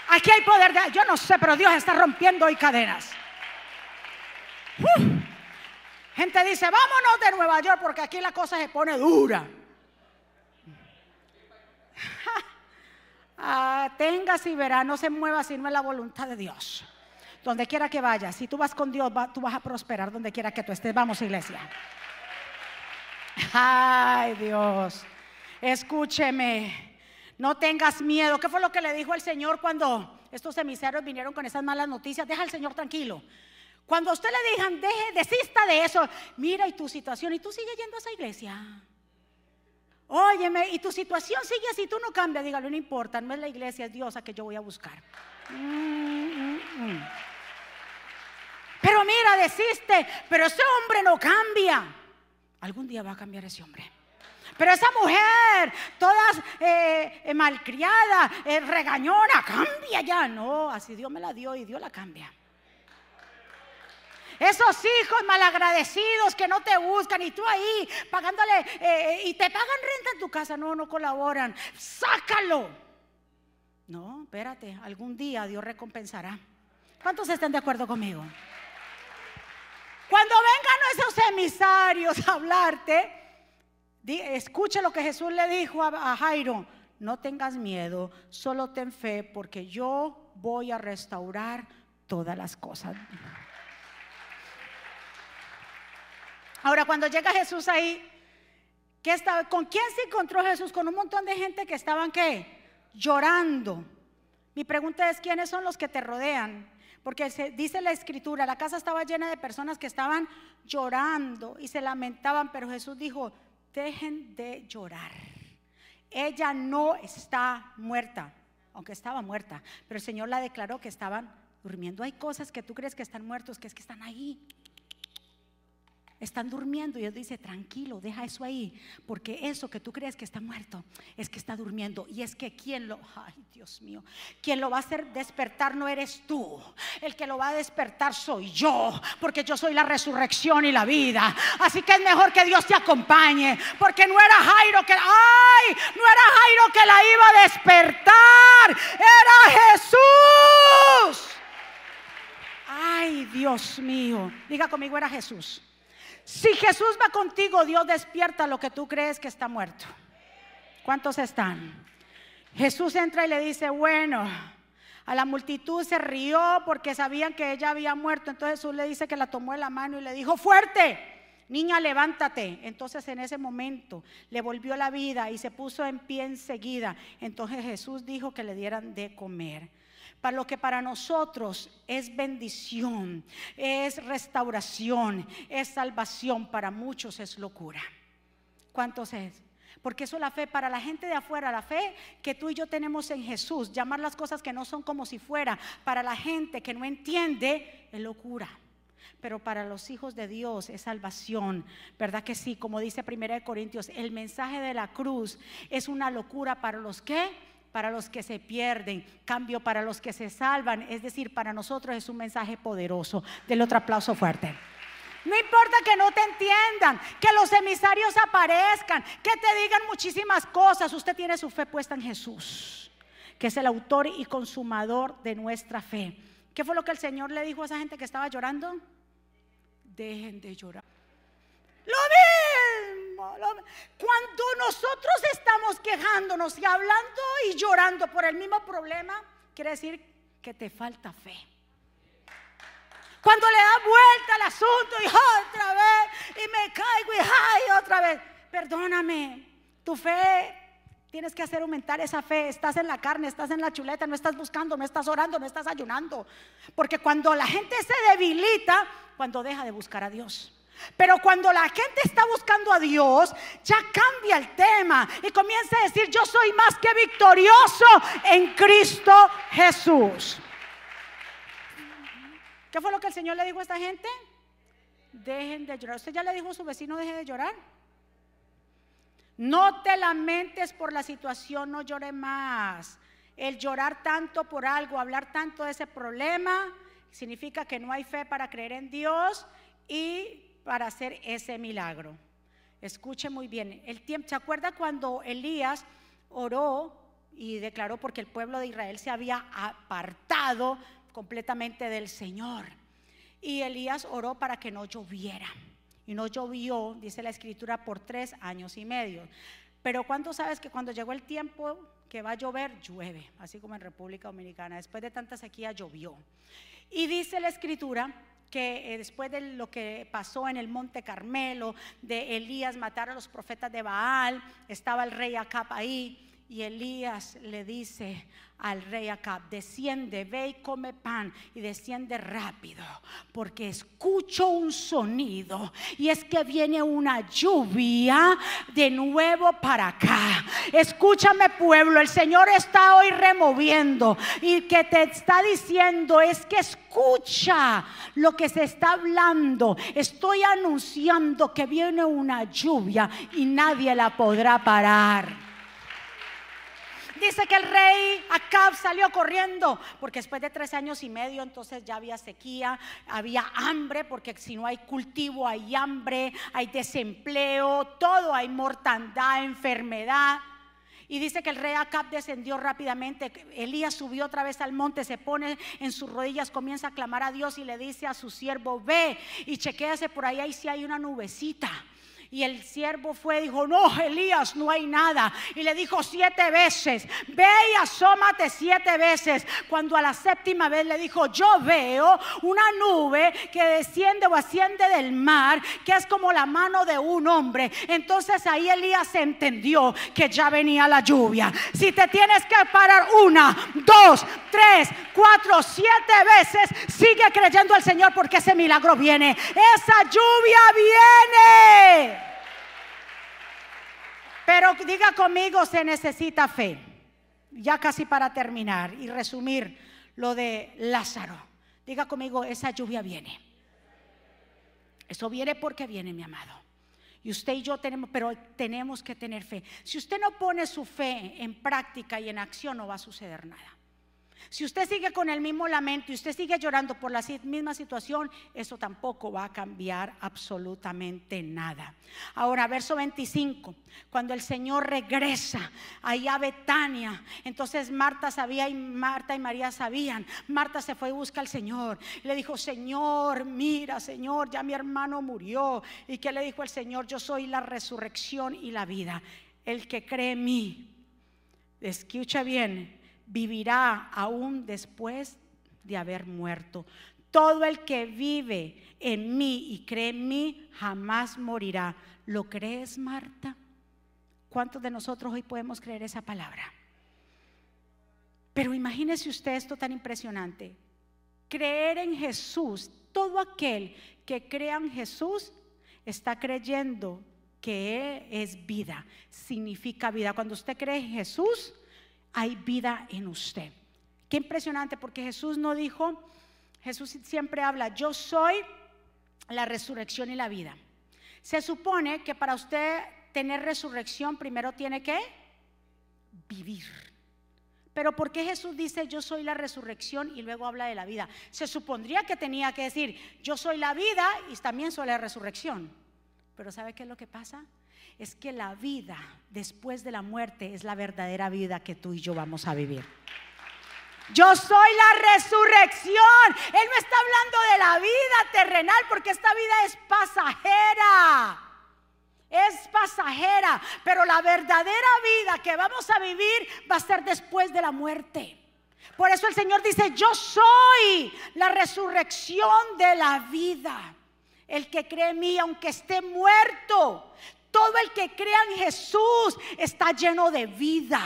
Aquí hay poder de... Yo no sé, pero Dios está rompiendo hoy cadenas. Gente dice, vámonos de Nueva York porque aquí la cosa se pone dura. Ah, tengas y verá, no se mueva si no es la voluntad de Dios. Donde quiera que vayas, si tú vas con Dios, tú vas a prosperar donde quiera que tú estés. Vamos, iglesia. Ay, Dios, escúcheme. No tengas miedo. ¿Qué fue lo que le dijo el Señor cuando estos emisarios vinieron con esas malas noticias? Deja al Señor tranquilo. Cuando a usted le digan, deje, desista de eso, mira y tu situación, y tú sigues yendo a esa iglesia. Óyeme, y tu situación sigue así, tú no cambias, dígalo, no importa, no es la iglesia, es Dios a que yo voy a buscar. Mm, mm, mm. Pero mira, desiste, pero ese hombre no cambia. Algún día va a cambiar ese hombre. Pero esa mujer, toda eh, eh, malcriada, eh, regañona, cambia ya. No, así Dios me la dio y Dios la cambia. Esos hijos malagradecidos que no te buscan y tú ahí pagándole y te pagan renta en tu casa, no, no colaboran. Sácalo. No, espérate, algún día Dios recompensará. ¿Cuántos están de acuerdo conmigo? Cuando vengan esos emisarios a hablarte, escucha lo que Jesús le dijo a Jairo. No tengas miedo, solo ten fe porque yo voy a restaurar todas las cosas. Ahora, cuando llega Jesús ahí, ¿qué estaba, ¿con quién se encontró Jesús? Con un montón de gente que estaban, ¿qué? Llorando. Mi pregunta es, ¿quiénes son los que te rodean? Porque dice la escritura, la casa estaba llena de personas que estaban llorando y se lamentaban, pero Jesús dijo, dejen de llorar. Ella no está muerta, aunque estaba muerta, pero el Señor la declaró que estaban durmiendo. Hay cosas que tú crees que están muertos, que es que están ahí están durmiendo. Y Dios dice, tranquilo, deja eso ahí, porque eso que tú crees que está muerto es que está durmiendo. Y es que quien lo, ay Dios mío, quien lo va a hacer despertar no eres tú, el que lo va a despertar soy yo, porque yo soy la resurrección y la vida, así que es mejor que Dios te acompañe, porque no era Jairo que, ay, no era Jairo que la iba a despertar, era Jesús. Ay, Dios mío. Diga conmigo, era Jesús. Si Jesús va contigo, Dios despierta lo que tú crees que está muerto. ¿Cuántos están? Jesús entra y le dice, bueno, a la multitud se rió porque sabían que ella había muerto. Entonces Jesús le dice que la tomó de la mano y le dijo, fuerte, niña, levántate. Entonces en ese momento le volvió la vida y se puso en pie enseguida. Entonces Jesús dijo que le dieran de comer para lo que para nosotros es bendición, es restauración, es salvación, para muchos es locura. ¿Cuántos es? Porque eso es la fe para la gente de afuera, la fe que tú y yo tenemos en Jesús, llamar las cosas que no son como si fuera, para la gente que no entiende, es locura. Pero para los hijos de Dios es salvación, ¿verdad que sí? Como dice 1 Corintios, el mensaje de la cruz es una locura para los que para los que se pierden, cambio para los que se salvan. Es decir, para nosotros es un mensaje poderoso. Del otro aplauso fuerte. No importa que no te entiendan, que los emisarios aparezcan, que te digan muchísimas cosas. Usted tiene su fe puesta en Jesús, que es el autor y consumador de nuestra fe. ¿Qué fue lo que el Señor le dijo a esa gente que estaba llorando? Dejen de llorar. Lo mismo, Cuando nosotros estamos quejándonos y hablando y llorando por el mismo problema, quiere decir que te falta fe. Cuando le da vuelta al asunto y otra vez, y me caigo y otra vez, perdóname, tu fe Tienes que hacer aumentar esa fe. Estás en la carne, estás en la chuleta, no estás buscando, no estás orando, no estás ayunando. Porque cuando la gente se debilita, cuando deja de buscar a Dios. Pero cuando la gente está buscando a Dios, ya cambia el tema y comienza a decir, yo soy más que victorioso en Cristo Jesús. ¿Qué fue lo que el Señor le dijo a esta gente? Dejen de llorar. ¿Usted ya le dijo a su vecino, deje de llorar? No te lamentes por la situación, no llore más. El llorar tanto por algo, hablar tanto de ese problema, significa que no hay fe para creer en Dios y para hacer ese milagro. Escuche muy bien, el tiempo, ¿se acuerda cuando Elías oró y declaró porque el pueblo de Israel se había apartado completamente del Señor? Y Elías oró para que no lloviera. Y no llovió, dice la escritura, por tres años y medio. Pero ¿cuánto sabes que cuando llegó el tiempo que va a llover, llueve? Así como en República Dominicana. Después de tanta sequía llovió. Y dice la escritura que eh, después de lo que pasó en el Monte Carmelo, de Elías matar a los profetas de Baal, estaba el rey Acab ahí. Y Elías le dice al rey Acab, desciende, ve y come pan y desciende rápido, porque escucho un sonido y es que viene una lluvia de nuevo para acá. Escúchame pueblo, el Señor está hoy removiendo y que te está diciendo es que escucha lo que se está hablando. Estoy anunciando que viene una lluvia y nadie la podrá parar dice que el rey Acab salió corriendo, porque después de tres años y medio entonces ya había sequía, había hambre, porque si no hay cultivo hay hambre, hay desempleo, todo hay mortandad, enfermedad. Y dice que el rey Acab descendió rápidamente. Elías subió otra vez al monte, se pone en sus rodillas, comienza a clamar a Dios y le dice a su siervo, ve y chequéase por ahí, ahí si hay una nubecita. Y el siervo fue y dijo, no, Elías, no hay nada. Y le dijo siete veces, ve y asómate siete veces. Cuando a la séptima vez le dijo, yo veo una nube que desciende o asciende del mar, que es como la mano de un hombre. Entonces ahí Elías entendió que ya venía la lluvia. Si te tienes que parar una, dos, tres, cuatro, siete veces, sigue creyendo al Señor porque ese milagro viene. Esa lluvia viene. Pero diga conmigo, se necesita fe. Ya casi para terminar y resumir lo de Lázaro. Diga conmigo, esa lluvia viene. Eso viene porque viene, mi amado. Y usted y yo tenemos, pero tenemos que tener fe. Si usted no pone su fe en práctica y en acción, no va a suceder nada. Si usted sigue con el mismo lamento y usted sigue llorando por la misma situación, eso tampoco va a cambiar absolutamente nada. Ahora, verso 25, cuando el Señor regresa allá a Betania, entonces Marta sabía y Marta y María sabían. Marta se fue y busca al Señor. Le dijo, Señor, mira, Señor, ya mi hermano murió. ¿Y qué le dijo el Señor? Yo soy la resurrección y la vida. El que cree en mí, escucha bien, vivirá aún después de haber muerto. Todo el que vive en mí y cree en mí jamás morirá. ¿Lo crees, Marta? ¿Cuántos de nosotros hoy podemos creer esa palabra? Pero imagínese usted esto tan impresionante. Creer en Jesús, todo aquel que crea en Jesús está creyendo que es vida, significa vida. Cuando usted cree en Jesús, hay vida en usted. Qué impresionante, porque Jesús no dijo, Jesús siempre habla, yo soy la resurrección y la vida. Se supone que para usted tener resurrección primero tiene que vivir. Pero ¿por qué Jesús dice yo soy la resurrección y luego habla de la vida? Se supondría que tenía que decir yo soy la vida y también soy la resurrección. Pero ¿sabe qué es lo que pasa? Es que la vida después de la muerte es la verdadera vida que tú y yo vamos a vivir. Yo soy la resurrección. Él no está hablando de la vida terrenal porque esta vida es pasajera. Es pasajera, pero la verdadera vida que vamos a vivir va a ser después de la muerte. Por eso el Señor dice, yo soy la resurrección de la vida. El que cree en mí, aunque esté muerto, todo el que crea en Jesús está lleno de vida.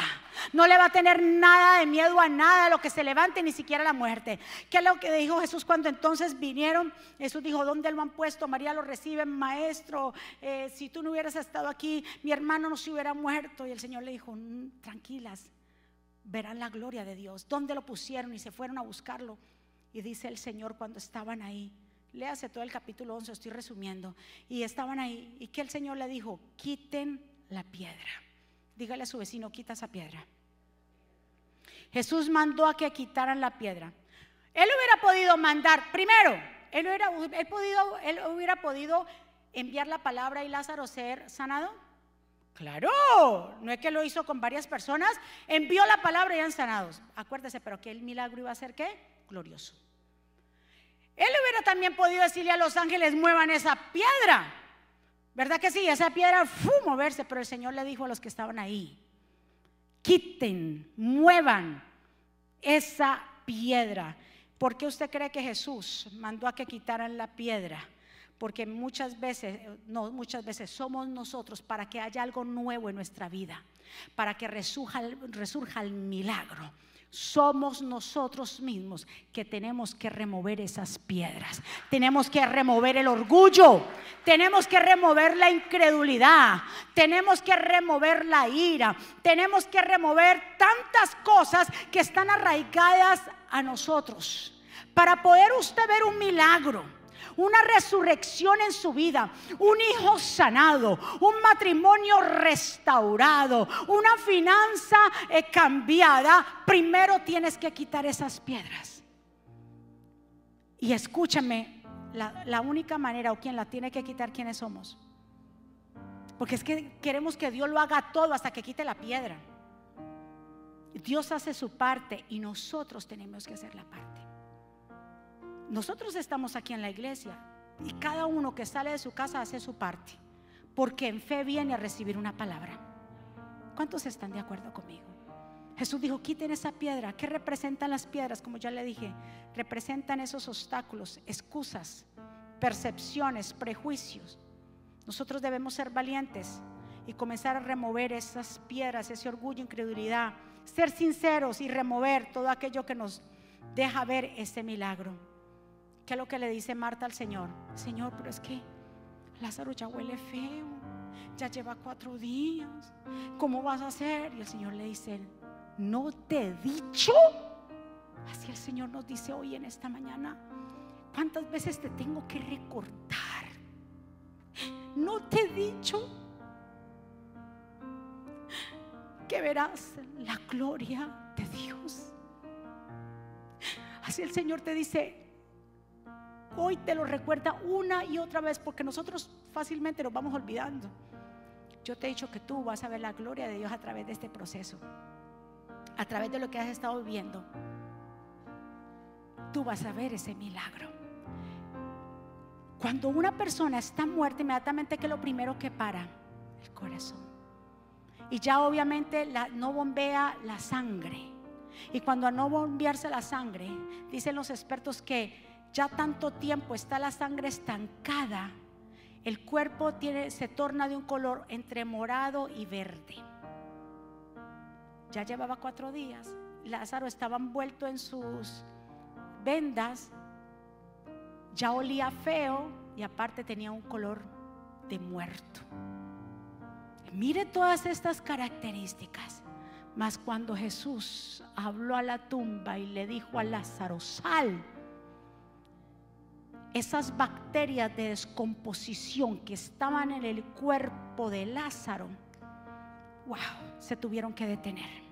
No le va a tener nada de miedo a nada de lo que se levante, ni siquiera la muerte. ¿Qué es lo que dijo Jesús cuando entonces vinieron? Jesús dijo, ¿dónde lo han puesto? María lo recibe, maestro. Eh, si tú no hubieras estado aquí, mi hermano no se hubiera muerto. Y el Señor le dijo, mm, tranquilas, verán la gloria de Dios. ¿Dónde lo pusieron? Y se fueron a buscarlo. Y dice el Señor cuando estaban ahí, Léase todo el capítulo 11, estoy resumiendo. Y estaban ahí. ¿Y que el Señor le dijo? Quiten la piedra. Dígale a su vecino, quita esa piedra. Jesús mandó a que quitaran la piedra. Él hubiera podido mandar, primero, él hubiera, podido, enviar la palabra y Lázaro ser sanado. Claro, no es que lo hizo con varias personas, envió la palabra y eran sanados. Acuérdese, pero que milagro iba a ser qué? Glorioso. Él hubiera también podido decirle a los ángeles, muevan esa piedra. ¿Verdad que sí? Esa piedra fue moverse, pero el Señor le dijo a los que estaban ahí, quiten, muevan esa piedra. ¿Por qué usted cree que Jesús mandó a que quitaran la piedra? Porque muchas veces, no muchas veces, somos nosotros para que haya algo nuevo en nuestra vida, para que resurja, resurja el milagro somos nosotros mismos que tenemos que remover esas piedras. Tenemos que remover el orgullo, tenemos que remover la incredulidad, tenemos que remover la ira, tenemos que remover tantas cosas que están arraigadas a nosotros. Para poder usted ver un milagro una resurrección en su vida, un hijo sanado, un matrimonio restaurado, una finanza eh, cambiada, primero tienes que quitar esas piedras. Y escúchame, la, la única manera o quien la tiene que quitar, ¿quiénes somos? Porque es que queremos que Dios lo haga todo hasta que quite la piedra. Dios hace su parte y nosotros tenemos que hacer la parte. Nosotros estamos aquí en la iglesia y cada uno que sale de su casa hace su parte, porque en fe viene a recibir una palabra. ¿Cuántos están de acuerdo conmigo? Jesús dijo, quiten esa piedra. ¿Qué representan las piedras? Como ya le dije, representan esos obstáculos, excusas, percepciones, prejuicios. Nosotros debemos ser valientes y comenzar a remover esas piedras, ese orgullo, incredulidad, ser sinceros y remover todo aquello que nos deja ver ese milagro. ¿Qué es lo que le dice Marta al Señor? Señor, pero es que Lázaro ya huele feo, ya lleva cuatro días, ¿cómo vas a hacer? Y el Señor le dice, no te he dicho. Así el Señor nos dice hoy en esta mañana, ¿cuántas veces te tengo que recortar? No te he dicho que verás la gloria de Dios. Así el Señor te dice, hoy te lo recuerda una y otra vez, porque nosotros fácilmente nos vamos olvidando. Yo te he dicho que tú vas a ver la gloria de Dios a través de este proceso, a través de lo que has estado viviendo. Tú vas a ver ese milagro. Cuando una persona está muerta, inmediatamente que lo primero que para, el corazón. Y ya obviamente no bombea la sangre. Y cuando no bombearse la sangre, dicen los expertos que ya tanto tiempo está la sangre estancada, el cuerpo se torna de un color entre morado y verde. Ya llevaba cuatro días. Lázaro estaba envuelto en sus vendas, ya olía feo y aparte tenía un color de muerto. Mire todas estas características. Mas cuando Jesús habló a la tumba y le dijo a Lázaro, sal, esas bacterias de descomposición que estaban en el cuerpo de Lázaro, wow, se tuvieron que detener.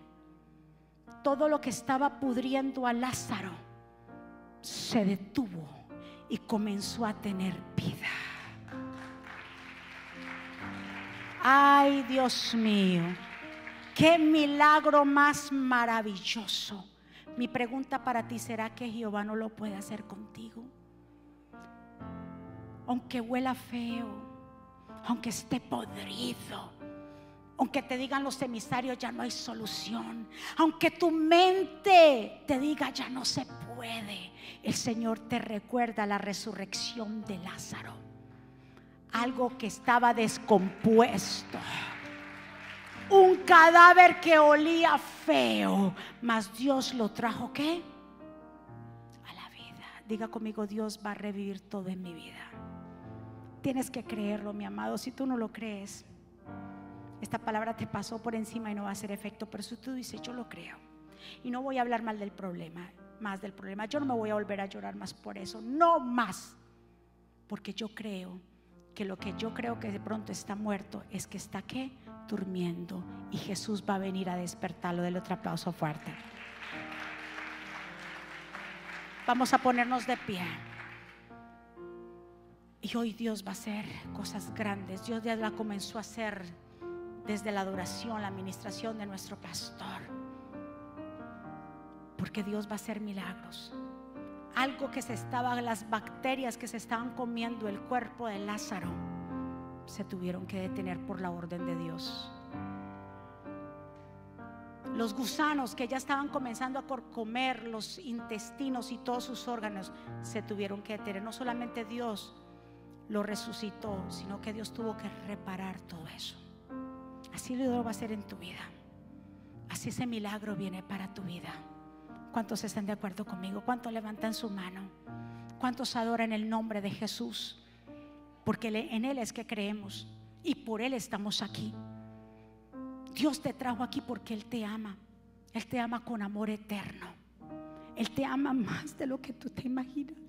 Todo lo que estaba pudriendo a Lázaro se detuvo y comenzó a tener vida. Ay, Dios mío, qué milagro más maravilloso. Mi pregunta para ti será que Jehová no lo puede hacer contigo. Aunque huela feo, aunque esté podrido, aunque te digan los emisarios ya no hay solución, aunque tu mente te diga ya no se puede, el Señor te recuerda la resurrección de Lázaro algo que estaba descompuesto. Un cadáver que olía feo, mas Dios lo trajo qué? A la vida. Diga conmigo, Dios va a revivir todo en mi vida. Tienes que creerlo, mi amado. Si tú no lo crees, esta palabra te pasó por encima y no va a hacer efecto. Pero si tú dices, yo lo creo. Y no voy a hablar mal del problema, más del problema. Yo no me voy a volver a llorar más por eso. No más. Porque yo creo que lo que yo creo que de pronto está muerto es que está qué? Durmiendo. Y Jesús va a venir a despertarlo. Del otro aplauso fuerte. Vamos a ponernos de pie. Y hoy Dios va a hacer cosas grandes. Dios ya la comenzó a hacer desde la adoración, la administración de nuestro pastor. Porque Dios va a hacer milagros algo que se estaba, las bacterias que se estaban comiendo el cuerpo de Lázaro, se tuvieron que detener por la orden de Dios. Los gusanos que ya estaban comenzando a comer los intestinos y todos sus órganos, se tuvieron que detener. No solamente Dios lo resucitó, sino que Dios tuvo que reparar todo eso. Así lo va a hacer en tu vida. Así ese milagro viene para tu vida. ¿Cuántos están de acuerdo conmigo? ¿Cuántos levantan su mano? ¿Cuántos adoran el nombre de Jesús? Porque en Él es que creemos y por Él estamos aquí. Dios te trajo aquí porque Él te ama. Él te ama con amor eterno. Él te ama más de lo que tú te imaginas.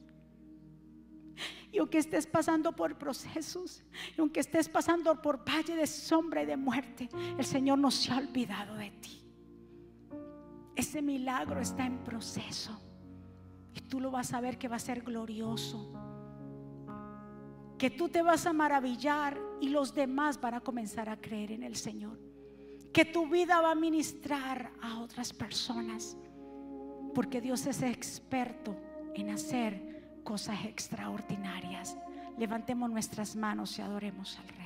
Y aunque estés pasando por procesos, y aunque estés pasando por valle de sombra y de muerte, el Señor no se ha olvidado de ti. Ese milagro está en proceso. Y tú lo vas a ver que va a ser glorioso. Que tú te vas a maravillar y los demás van a comenzar a creer en el Señor. que tu vida va a ministrar a otras personas, porque Dios es experto en hacer cosas extraordinarias. Levantemos nuestras manos y adoremos al Rey.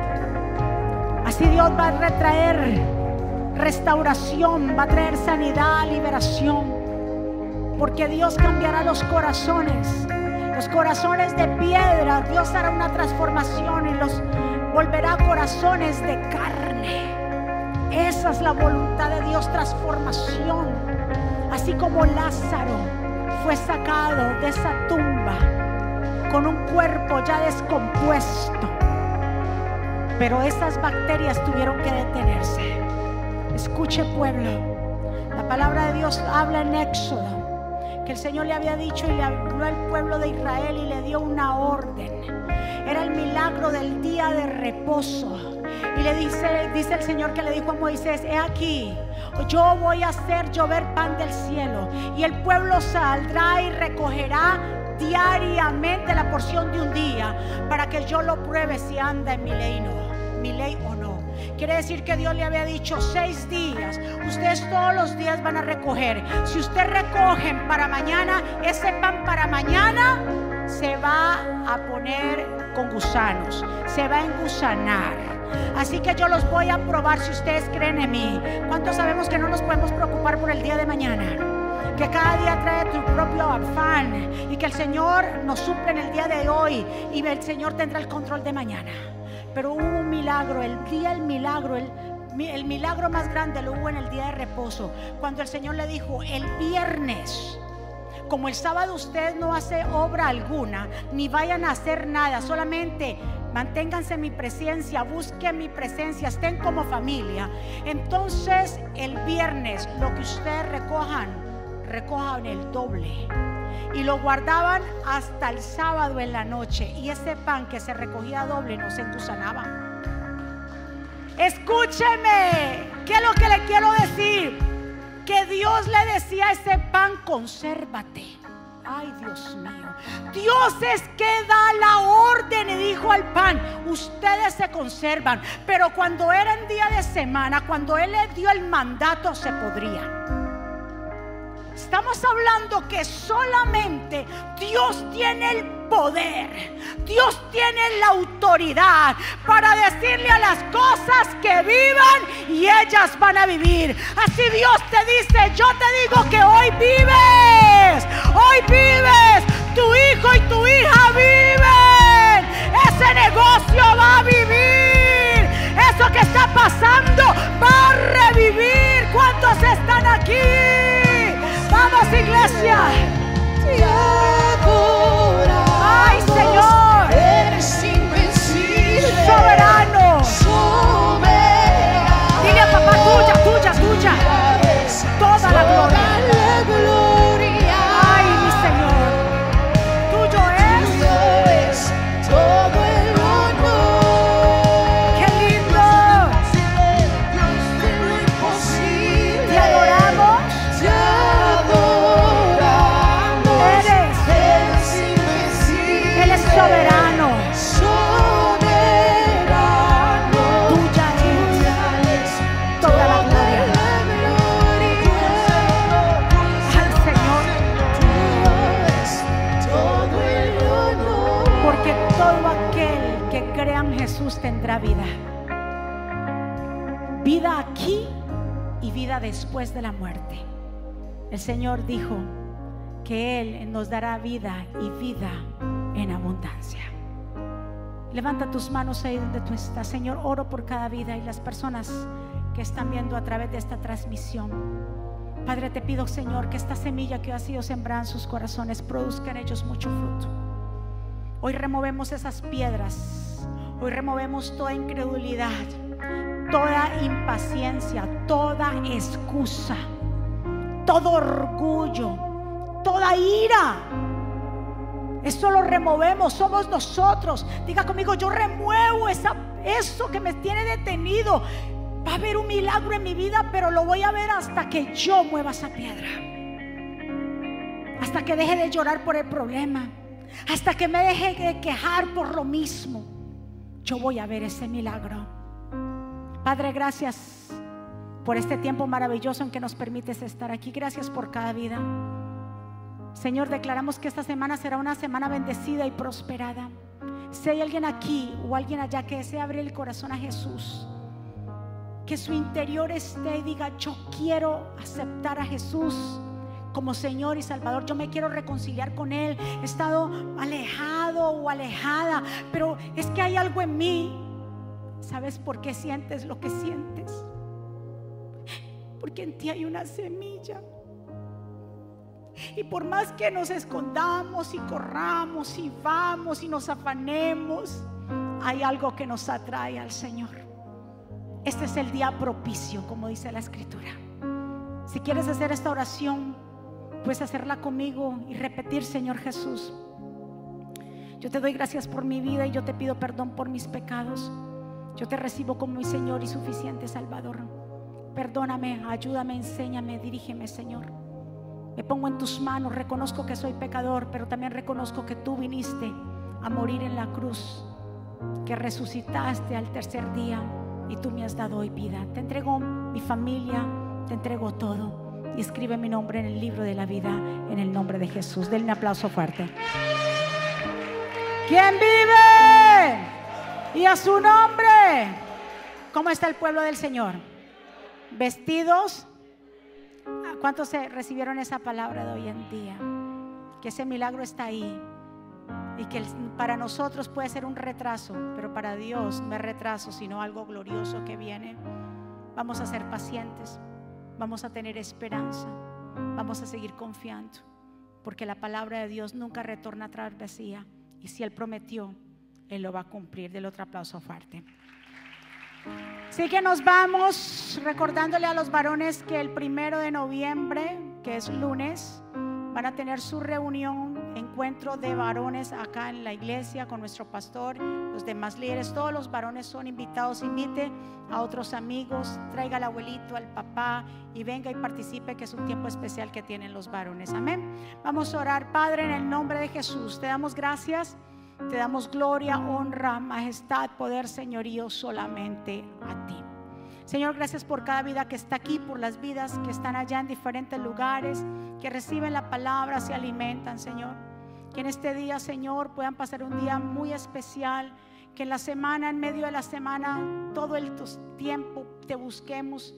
Así Dios va a retraer restauración, va a traer sanidad, liberación. Porque Dios cambiará los corazones, los corazones de piedra. Dios hará una transformación y los volverá corazones de carne. Esa es la voluntad de Dios, transformación. Así como Lázaro fue sacado de esa tumba con un cuerpo ya descompuesto. Pero esas bacterias tuvieron que detenerse. Escuche pueblo, la palabra de Dios habla en Éxodo que el Señor le había dicho y le habló al pueblo de Israel y le dio una orden. Era el milagro del día de reposo. Y le dice, dice el Señor que le dijo a Moisés, he aquí, yo voy a hacer llover pan del cielo y el pueblo saldrá y recogerá diariamente la porción de un día para que yo lo pruebe si anda en mi ley, no, mi ley o no. Quiere decir que Dios le había dicho seis días. Ustedes todos los días van a recoger. Si ustedes recogen para mañana, ese pan para mañana se va a poner con gusanos, se va a engusanar. Así que yo los voy a probar si ustedes creen en mí. ¿Cuántos sabemos que no nos podemos preocupar por el día de mañana? Que cada día trae tu propio afán y que el Señor nos suple en el día de hoy y el Señor tendrá el control de mañana. Pero hubo un milagro, el día del milagro, el, el milagro más grande lo hubo en el día de reposo, cuando el Señor le dijo, el viernes como el sábado usted no hace obra alguna, ni vayan a hacer nada, solamente manténganse en mi presencia, busquen mi presencia, estén como familia. Entonces el viernes lo que ustedes recojan, recojan el doble. Y lo guardaban hasta el sábado en la noche. Y ese pan que se recogía doble no se entusanaba. Escúcheme, ¿qué es lo que le quiero decir? que Dios le decía a ese pan, consérvate. Ay, Dios mío. Dios es que da la orden y dijo al pan, ustedes se conservan. Pero cuando era en día de semana, cuando Él le dio el mandato, se podría. Estamos hablando que solamente Dios tiene el poder. Dios tiene la autoridad para decirle a las cosas que vivan y ellas van a vivir. Así Dios te dice, yo te digo que hoy vives. Hoy vives. Tu hijo y tu hija viven. Ese negocio va a vivir. Eso que está pasando va a revivir. ¿Cuántos están aquí? Vamos iglesia. Señor. Dijo que Él nos dará vida y vida en abundancia. Levanta tus manos ahí donde tú estás. Señor, oro por cada vida y las personas que están viendo a través de esta transmisión. Padre, te pido, Señor, que esta semilla que ha sido sembrada en sus corazones produzca en ellos mucho fruto. Hoy removemos esas piedras. Hoy removemos toda incredulidad, toda impaciencia, toda excusa, todo orgullo, toda ira. Eso lo removemos, somos nosotros. Diga conmigo, yo remuevo esa, eso que me tiene detenido. Va a haber un milagro en mi vida, pero lo voy a ver hasta que yo mueva esa piedra. Hasta que deje de llorar por el problema. Hasta que me deje de quejar por lo mismo. Yo voy a ver ese milagro. Padre, gracias por este tiempo maravilloso en que nos permites estar aquí. Gracias por cada vida. Señor, declaramos que esta semana será una semana bendecida y prosperada. Si hay alguien aquí o alguien allá que desea abrir el corazón a Jesús, que su interior esté y diga, yo quiero aceptar a Jesús como Señor y Salvador, yo me quiero reconciliar con Él, he estado alejado o alejada, pero es que hay algo en mí. ¿Sabes por qué sientes lo que sientes? Porque en ti hay una semilla. Y por más que nos escondamos y corramos y vamos y nos afanemos, hay algo que nos atrae al Señor. Este es el día propicio, como dice la escritura. Si quieres hacer esta oración, puedes hacerla conmigo y repetir, Señor Jesús. Yo te doy gracias por mi vida y yo te pido perdón por mis pecados. Yo te recibo como mi Señor y suficiente Salvador. Perdóname, ayúdame, enséñame, dirígeme, Señor. Me pongo en tus manos, reconozco que soy pecador, pero también reconozco que tú viniste a morir en la cruz, que resucitaste al tercer día y tú me has dado hoy vida. Te entrego mi familia, te entrego todo y escribe mi nombre en el libro de la vida en el nombre de Jesús. Denle un aplauso fuerte. ¿Quién vive? Y a su nombre. ¿Cómo está el pueblo del Señor? Vestidos ¿Cuántos se recibieron esa palabra de hoy en día? Que ese milagro está ahí y que para nosotros puede ser un retraso, pero para Dios no es retraso, sino algo glorioso que viene. Vamos a ser pacientes, vamos a tener esperanza, vamos a seguir confiando, porque la palabra de Dios nunca retorna atrás vacía y si Él prometió, Él lo va a cumplir. Del otro aplauso fuerte. Así que nos vamos recordándole a los varones que el primero de noviembre, que es lunes, van a tener su reunión, encuentro de varones acá en la iglesia con nuestro pastor, los demás líderes, todos los varones son invitados, invite a otros amigos, traiga al abuelito, al papá y venga y participe que es un tiempo especial que tienen los varones. Amén. Vamos a orar, Padre, en el nombre de Jesús. Te damos gracias. Te damos gloria, honra, majestad, poder, señorío solamente a ti. Señor, gracias por cada vida que está aquí, por las vidas que están allá en diferentes lugares, que reciben la palabra, se alimentan, Señor. Que en este día, Señor, puedan pasar un día muy especial. Que en la semana, en medio de la semana, todo el tiempo te busquemos.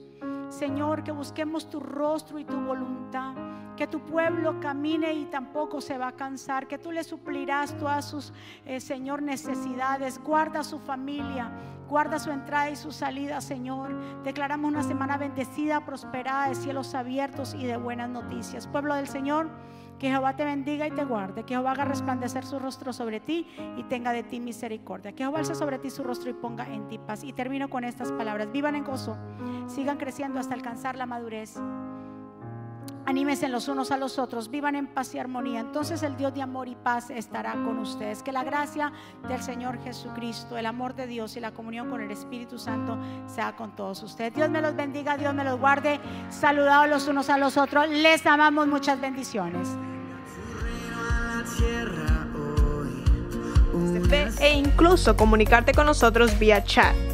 Señor, que busquemos tu rostro y tu voluntad que tu pueblo camine y tampoco se va a cansar, que tú le suplirás todas sus, eh, Señor, necesidades, guarda su familia, guarda su entrada y su salida, Señor. Declaramos una semana bendecida, prosperada, de cielos abiertos y de buenas noticias. Pueblo del Señor. Que Jehová te bendiga y te guarde. Que Jehová haga resplandecer su rostro sobre ti y tenga de ti misericordia. Que Jehová alce sobre ti su rostro y ponga en ti paz. Y termino con estas palabras. Vivan en gozo. Sigan creciendo hasta alcanzar la madurez Anímense los unos a los otros, vivan en paz y armonía. Entonces el Dios de amor y paz estará con ustedes. Que la gracia del Señor Jesucristo, el amor de Dios y la comunión con el Espíritu Santo sea con todos ustedes. Dios me los bendiga, Dios me los guarde. Saludados los unos a los otros. Les amamos muchas bendiciones. E incluso comunicarte con nosotros vía chat.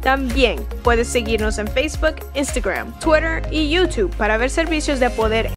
También puedes seguirnos en Facebook, Instagram, Twitter y YouTube para ver servicios de poder